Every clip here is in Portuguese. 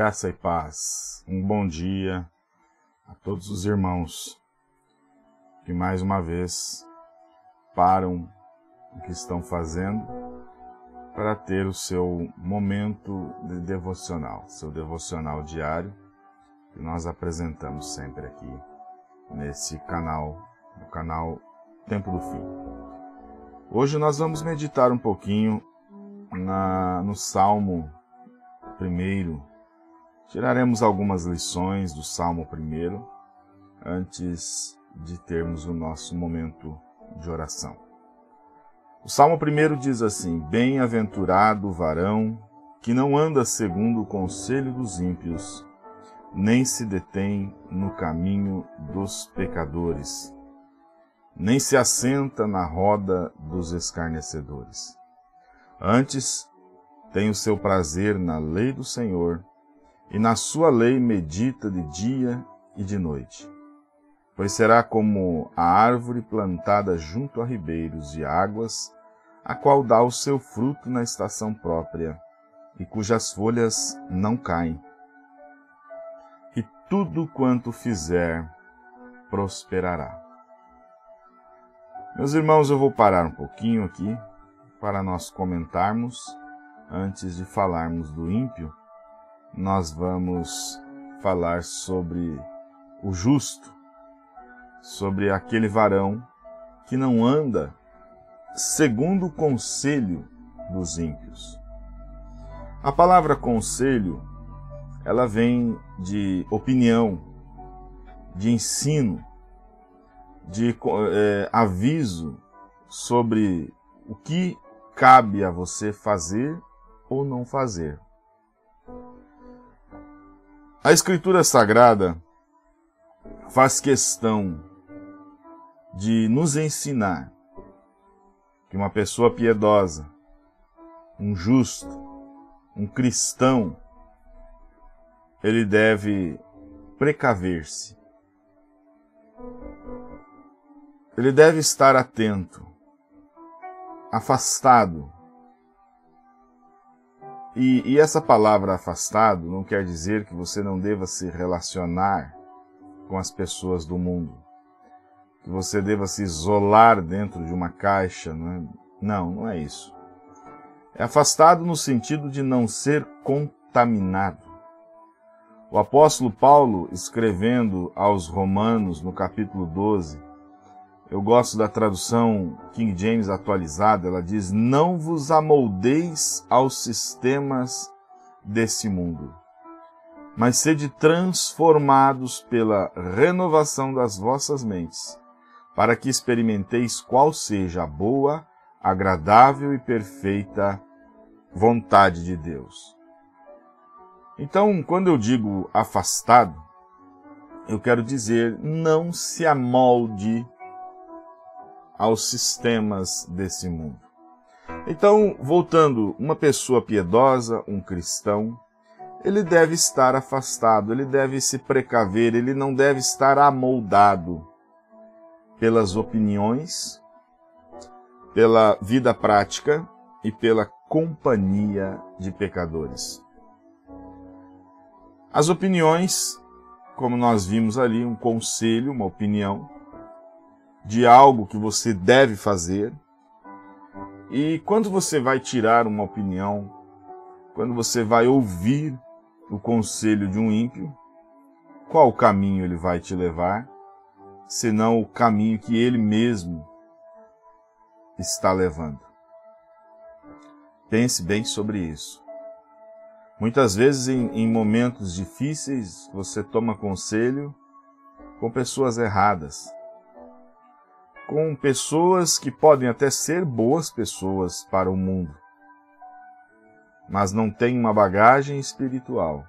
Graça e paz. Um bom dia a todos os irmãos que mais uma vez param o que estão fazendo para ter o seu momento de devocional, seu devocional diário, que nós apresentamos sempre aqui nesse canal, no canal Tempo do Fim. Hoje nós vamos meditar um pouquinho na, no Salmo primeiro. Tiraremos algumas lições do Salmo primeiro antes de termos o nosso momento de oração. O Salmo primeiro diz assim: Bem-aventurado o varão que não anda segundo o conselho dos ímpios, nem se detém no caminho dos pecadores, nem se assenta na roda dos escarnecedores. Antes, tem o seu prazer na lei do Senhor, e na sua lei medita de dia e de noite. Pois será como a árvore plantada junto a ribeiros de águas, a qual dá o seu fruto na estação própria, e cujas folhas não caem. E tudo quanto fizer prosperará. Meus irmãos, eu vou parar um pouquinho aqui para nós comentarmos, antes de falarmos do ímpio, nós vamos falar sobre o justo, sobre aquele varão que não anda segundo o conselho dos ímpios. A palavra conselho, ela vem de opinião, de ensino, de é, aviso sobre o que cabe a você fazer ou não fazer. A Escritura Sagrada faz questão de nos ensinar que uma pessoa piedosa, um justo, um cristão, ele deve precaver-se. Ele deve estar atento afastado. E, e, essa palavra afastado não quer dizer que você não deva se relacionar com as pessoas do mundo, que você deva se isolar dentro de uma caixa. Não, é? não, não é isso. É afastado no sentido de não ser contaminado. O apóstolo Paulo, escrevendo aos Romanos, no capítulo 12, eu gosto da tradução King James atualizada, ela diz: Não vos amoldeis aos sistemas desse mundo, mas sede transformados pela renovação das vossas mentes, para que experimenteis qual seja a boa, agradável e perfeita vontade de Deus. Então, quando eu digo afastado, eu quero dizer não se amolde aos sistemas desse mundo. Então, voltando, uma pessoa piedosa, um cristão, ele deve estar afastado, ele deve se precaver, ele não deve estar amoldado pelas opiniões, pela vida prática e pela companhia de pecadores. As opiniões, como nós vimos ali, um conselho, uma opinião, de algo que você deve fazer. E quando você vai tirar uma opinião, quando você vai ouvir o conselho de um ímpio, qual caminho ele vai te levar, senão o caminho que ele mesmo está levando? Pense bem sobre isso. Muitas vezes, em, em momentos difíceis, você toma conselho com pessoas erradas, com pessoas que podem até ser boas pessoas para o mundo, mas não têm uma bagagem espiritual,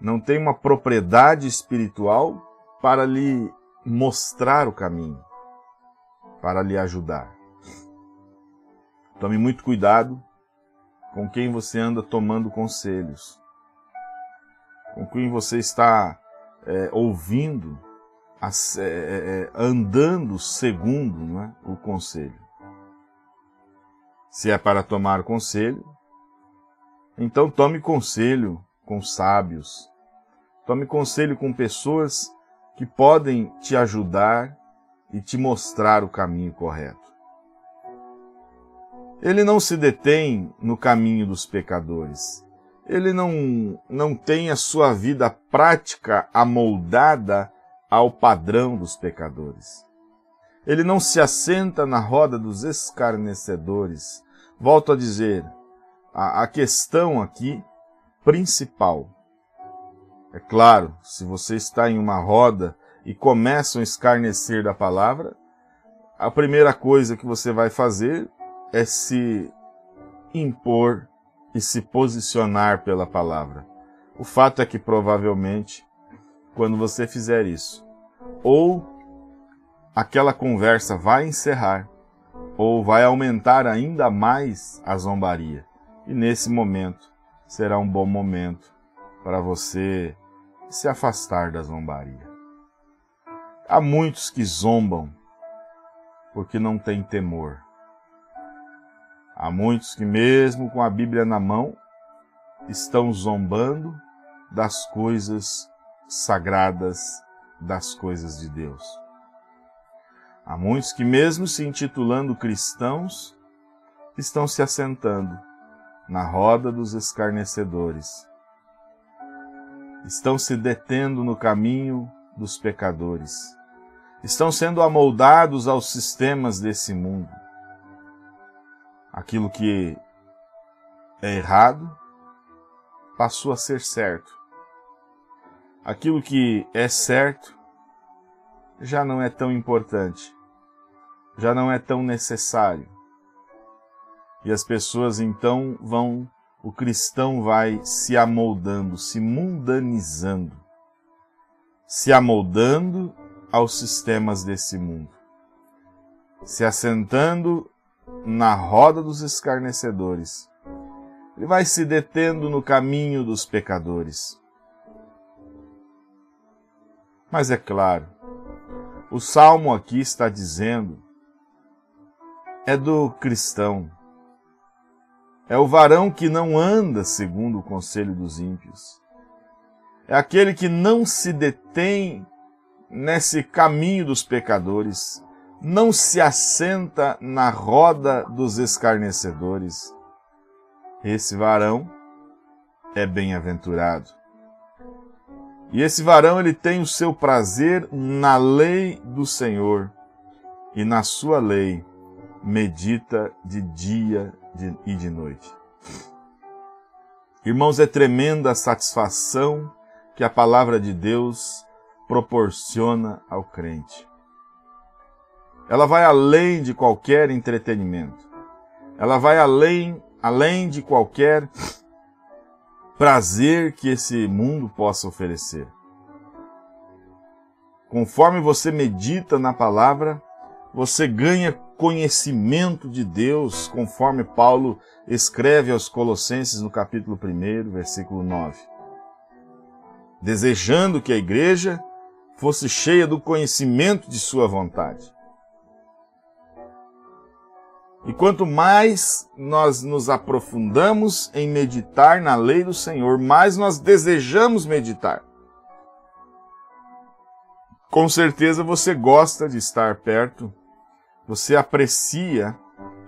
não têm uma propriedade espiritual para lhe mostrar o caminho, para lhe ajudar. Tome muito cuidado com quem você anda tomando conselhos, com quem você está é, ouvindo é, é, é, andando segundo é, o conselho. Se é para tomar conselho, então tome conselho com sábios. Tome conselho com pessoas que podem te ajudar e te mostrar o caminho correto. Ele não se detém no caminho dos pecadores. Ele não, não tem a sua vida prática amoldada ao padrão dos pecadores. Ele não se assenta na roda dos escarnecedores. Volto a dizer, a, a questão aqui principal. É claro, se você está em uma roda e começam a escarnecer da palavra, a primeira coisa que você vai fazer é se impor e se posicionar pela palavra. O fato é que provavelmente, quando você fizer isso, ou aquela conversa vai encerrar, ou vai aumentar ainda mais a zombaria. E nesse momento será um bom momento para você se afastar da zombaria. Há muitos que zombam porque não têm temor. Há muitos que, mesmo com a Bíblia na mão, estão zombando das coisas sagradas, das coisas de Deus. Há muitos que, mesmo se intitulando cristãos, estão se assentando na roda dos escarnecedores. Estão se detendo no caminho dos pecadores. Estão sendo amoldados aos sistemas desse mundo. Aquilo que é errado passou a ser certo. Aquilo que é certo já não é tão importante, já não é tão necessário. E as pessoas então vão, o cristão vai se amoldando, se mundanizando, se amoldando aos sistemas desse mundo, se assentando na roda dos escarnecedores. Ele vai se detendo no caminho dos pecadores. Mas é claro, o salmo aqui está dizendo é do cristão, é o varão que não anda segundo o conselho dos ímpios. É aquele que não se detém nesse caminho dos pecadores, não se assenta na roda dos escarnecedores. Esse varão é bem-aventurado. E esse varão ele tem o seu prazer na lei do Senhor, e na sua lei medita de dia e de noite. Irmãos, é tremenda a satisfação que a palavra de Deus proporciona ao crente. Ela vai além de qualquer entretenimento. Ela vai além, além de qualquer prazer que esse mundo possa oferecer. Conforme você medita na palavra, você ganha conhecimento de Deus, conforme Paulo escreve aos Colossenses no capítulo 1, versículo 9. Desejando que a igreja fosse cheia do conhecimento de Sua vontade. E quanto mais nós nos aprofundamos em meditar na lei do Senhor, mais nós desejamos meditar. Com certeza você gosta de estar perto você aprecia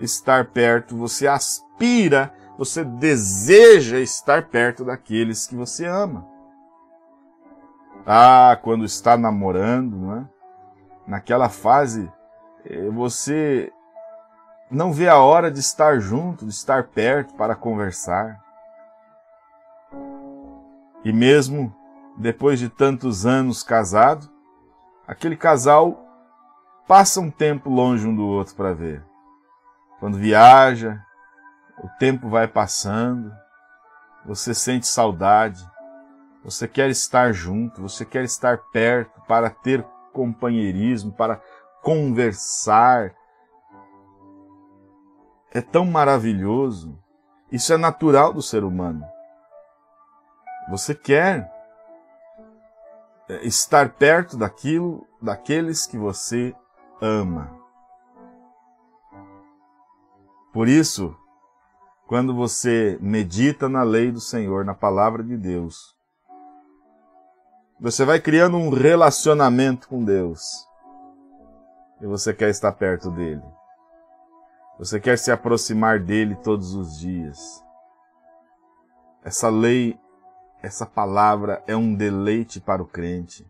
estar perto, você aspira, você deseja estar perto daqueles que você ama. Ah, quando está namorando, não é? naquela fase, eh, você não vê a hora de estar junto, de estar perto para conversar. E mesmo depois de tantos anos casado, aquele casal passa um tempo longe um do outro para ver. Quando viaja, o tempo vai passando, você sente saudade, você quer estar junto, você quer estar perto para ter companheirismo, para conversar. É tão maravilhoso. Isso é natural do ser humano. Você quer é, estar perto daquilo, daqueles que você ama. Por isso, quando você medita na lei do Senhor, na palavra de Deus, você vai criando um relacionamento com Deus. E você quer estar perto dele. Você quer se aproximar dele todos os dias. Essa lei, essa palavra é um deleite para o crente.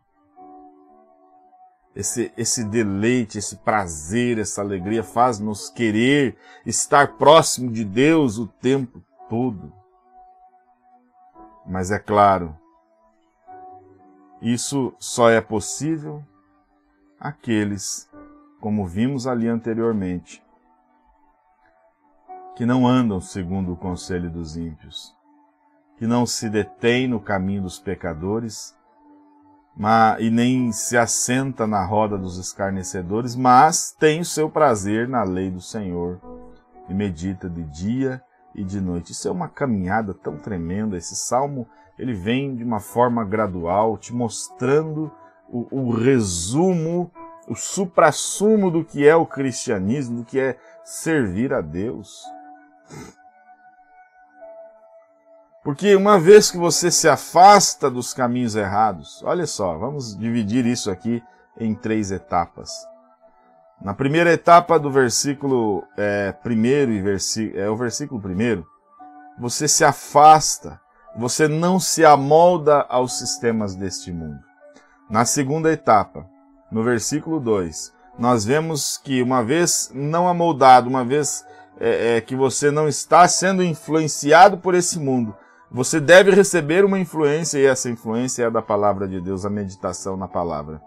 Esse, esse deleite, esse prazer, essa alegria faz-nos querer estar próximo de Deus o tempo todo. Mas é claro, isso só é possível aqueles, como vimos ali anteriormente, que não andam segundo o conselho dos ímpios, que não se detêm no caminho dos pecadores, mas, e nem se assenta na roda dos escarnecedores, mas tem o seu prazer na lei do Senhor e medita de dia e de noite. Isso é uma caminhada tão tremenda. Esse salmo ele vem de uma forma gradual, te mostrando o, o resumo, o suprassumo do que é o cristianismo, do que é servir a Deus. Porque uma vez que você se afasta dos caminhos errados, olha só, vamos dividir isso aqui em três etapas. Na primeira etapa do versículo é, primeiro e versículo, é o versículo primeiro, você se afasta, você não se amolda aos sistemas deste mundo. Na segunda etapa, no versículo 2, nós vemos que uma vez não amoldado, uma vez é, é, que você não está sendo influenciado por esse mundo, você deve receber uma influência, e essa influência é a da palavra de Deus, a meditação na palavra.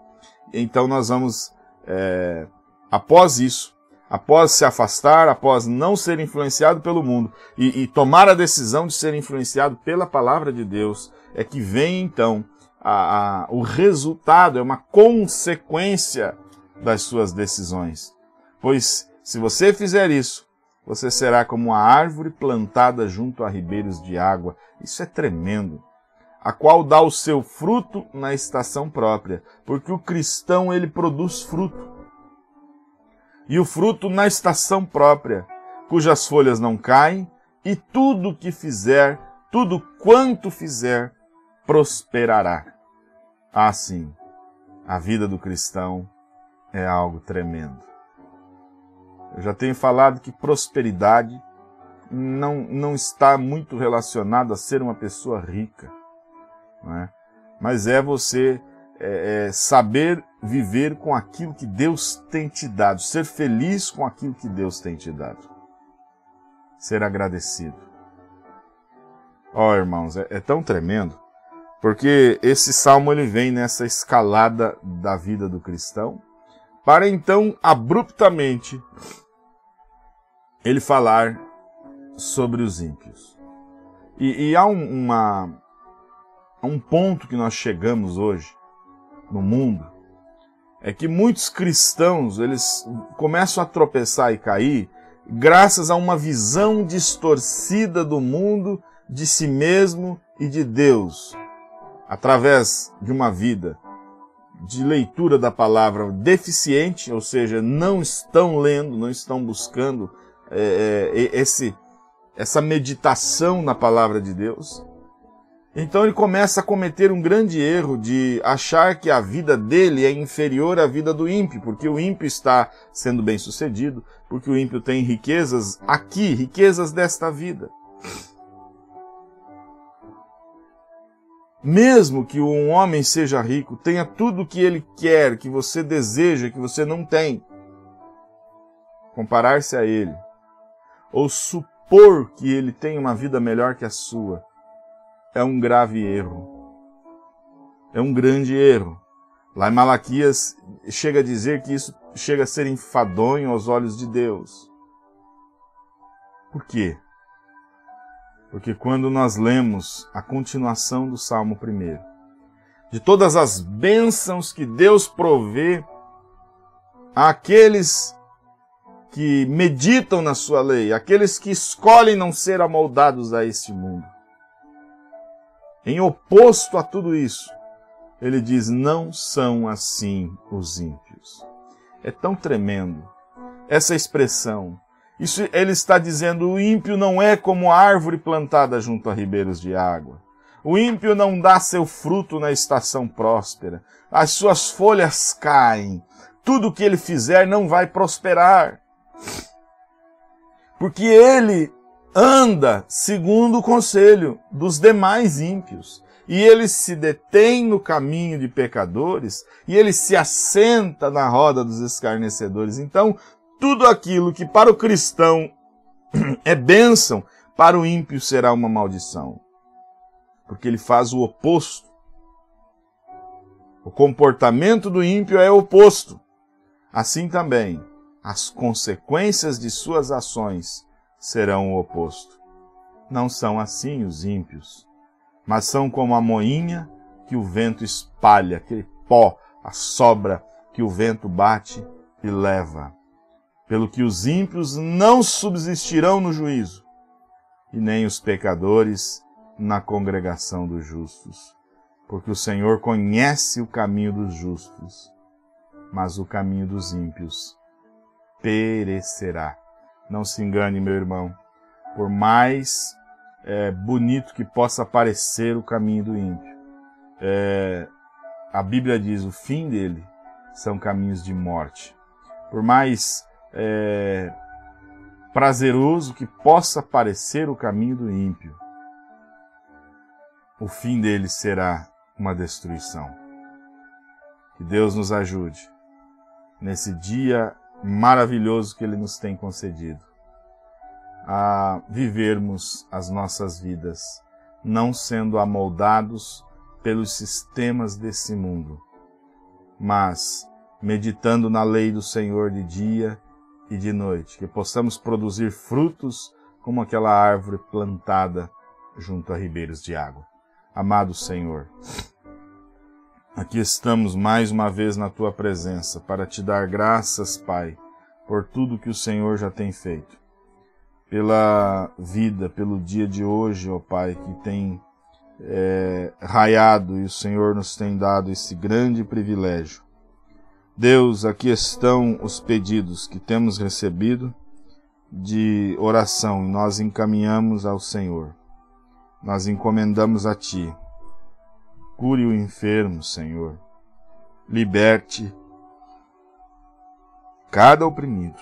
Então nós vamos, é, após isso, após se afastar, após não ser influenciado pelo mundo e, e, tomar a decisão de ser influenciado pela palavra de Deus, é que vem então a, a, o resultado, é uma consequência das suas decisões. Pois se você fizer isso, você será como uma árvore plantada junto a ribeiros de água. Isso é tremendo. A qual dá o seu fruto na estação própria, porque o cristão ele produz fruto. E o fruto na estação própria, cujas folhas não caem, e tudo que fizer, tudo quanto fizer, prosperará. Assim, a vida do cristão é algo tremendo. Eu já tenho falado que prosperidade não, não está muito relacionado a ser uma pessoa rica, é? mas é você é, é, saber viver com aquilo que Deus tem te dado, ser feliz com aquilo que Deus tem te dado, ser agradecido. Ó oh, irmãos, é, é tão tremendo, porque esse salmo ele vem nessa escalada da vida do cristão, para então abruptamente ele falar sobre os ímpios. E, e há um, uma, um ponto que nós chegamos hoje no mundo, é que muitos cristãos eles começam a tropeçar e cair graças a uma visão distorcida do mundo, de si mesmo e de Deus, através de uma vida de leitura da palavra deficiente, ou seja, não estão lendo, não estão buscando é, é, esse, essa meditação na palavra de Deus. Então ele começa a cometer um grande erro de achar que a vida dele é inferior à vida do ímpio, porque o ímpio está sendo bem sucedido, porque o ímpio tem riquezas aqui, riquezas desta vida. Mesmo que um homem seja rico, tenha tudo o que ele quer, que você deseja, que você não tem, comparar-se a ele ou supor que ele tem uma vida melhor que a sua é um grave erro. É um grande erro. Lá em Malaquias chega a dizer que isso chega a ser enfadonho aos olhos de Deus. Por quê? Porque quando nós lemos a continuação do Salmo 1, de todas as bênçãos que Deus provê àqueles que meditam na sua lei, aqueles que escolhem não ser amoldados a este mundo. Em oposto a tudo isso, ele diz: não são assim os ímpios. É tão tremendo essa expressão. Isso ele está dizendo: o ímpio não é como árvore plantada junto a ribeiros de água. O ímpio não dá seu fruto na estação próspera. As suas folhas caem. Tudo que ele fizer não vai prosperar. Porque ele anda segundo o conselho dos demais ímpios. E ele se detém no caminho de pecadores, e ele se assenta na roda dos escarnecedores. Então, tudo aquilo que para o cristão é bênção, para o ímpio será uma maldição. Porque ele faz o oposto. O comportamento do ímpio é oposto. Assim também, as consequências de suas ações serão o oposto. Não são assim os ímpios, mas são como a moinha que o vento espalha, aquele pó, a sobra que o vento bate e leva pelo que os ímpios não subsistirão no juízo, e nem os pecadores na congregação dos justos. Porque o Senhor conhece o caminho dos justos, mas o caminho dos ímpios perecerá. Não se engane, meu irmão, por mais é, bonito que possa parecer o caminho do ímpio, é, a Bíblia diz o fim dele são caminhos de morte. Por mais é, prazeroso que possa parecer o caminho do ímpio, o fim dele será uma destruição. Que Deus nos ajude nesse dia maravilhoso que Ele nos tem concedido a vivermos as nossas vidas, não sendo amoldados pelos sistemas desse mundo, mas meditando na lei do Senhor de dia e de noite, que possamos produzir frutos como aquela árvore plantada junto a ribeiros de água. Amado Senhor, aqui estamos mais uma vez na tua presença para te dar graças, Pai, por tudo que o Senhor já tem feito, pela vida, pelo dia de hoje, ó Pai, que tem é, raiado e o Senhor nos tem dado esse grande privilégio Deus, aqui estão os pedidos que temos recebido de oração e nós encaminhamos ao Senhor. Nós encomendamos a Ti. Cure o enfermo, Senhor. Liberte cada oprimido.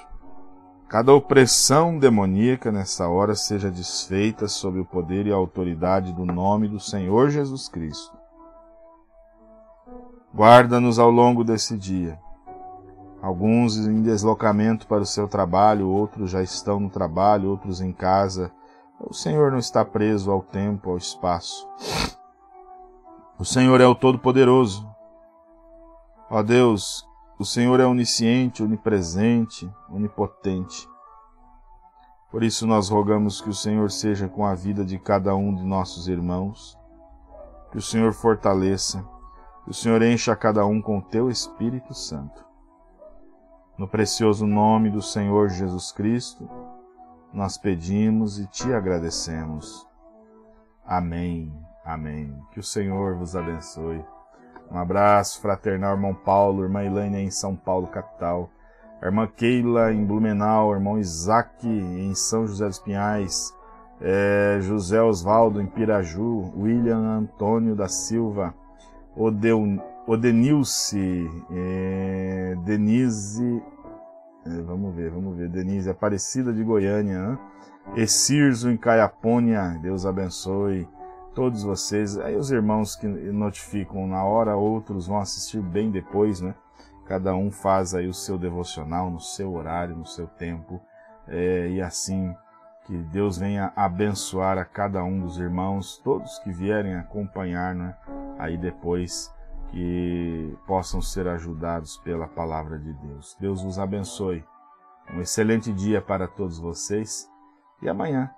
Cada opressão demoníaca nessa hora seja desfeita sob o poder e a autoridade do nome do Senhor Jesus Cristo. Guarda-nos ao longo desse dia alguns em deslocamento para o seu trabalho, outros já estão no trabalho, outros em casa. O Senhor não está preso ao tempo, ao espaço. O Senhor é o Todo-Poderoso. Ó Deus, o Senhor é onisciente, onipresente, onipotente. Por isso nós rogamos que o Senhor seja com a vida de cada um de nossos irmãos, que o Senhor fortaleça, que o Senhor encha cada um com o teu Espírito Santo no precioso nome do Senhor Jesus Cristo, nós pedimos e te agradecemos. Amém. Amém. Que o Senhor vos abençoe. Um abraço fraternal, irmão Paulo, irmã Elaine em São Paulo, capital, irmã Keila em Blumenau, irmão Isaac em São José dos Pinhais, é, José Osvaldo em Piraju, William Antônio da Silva, Odeu, Odenilce, é, Denise, é, vamos ver, vamos ver, Denise Aparecida de Goiânia, né? Esirzo em Caiapônia, Deus abençoe todos vocês. Aí os irmãos que notificam na hora, outros vão assistir bem depois, né? Cada um faz aí o seu devocional no seu horário, no seu tempo, é, e assim que Deus venha abençoar a cada um dos irmãos, todos que vierem acompanhar, né? Aí depois que possam ser ajudados pela palavra de Deus. Deus os abençoe. Um excelente dia para todos vocês e amanhã,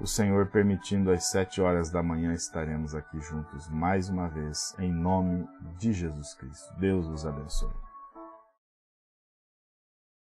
o Senhor permitindo, às sete horas da manhã, estaremos aqui juntos mais uma vez, em nome de Jesus Cristo. Deus os abençoe.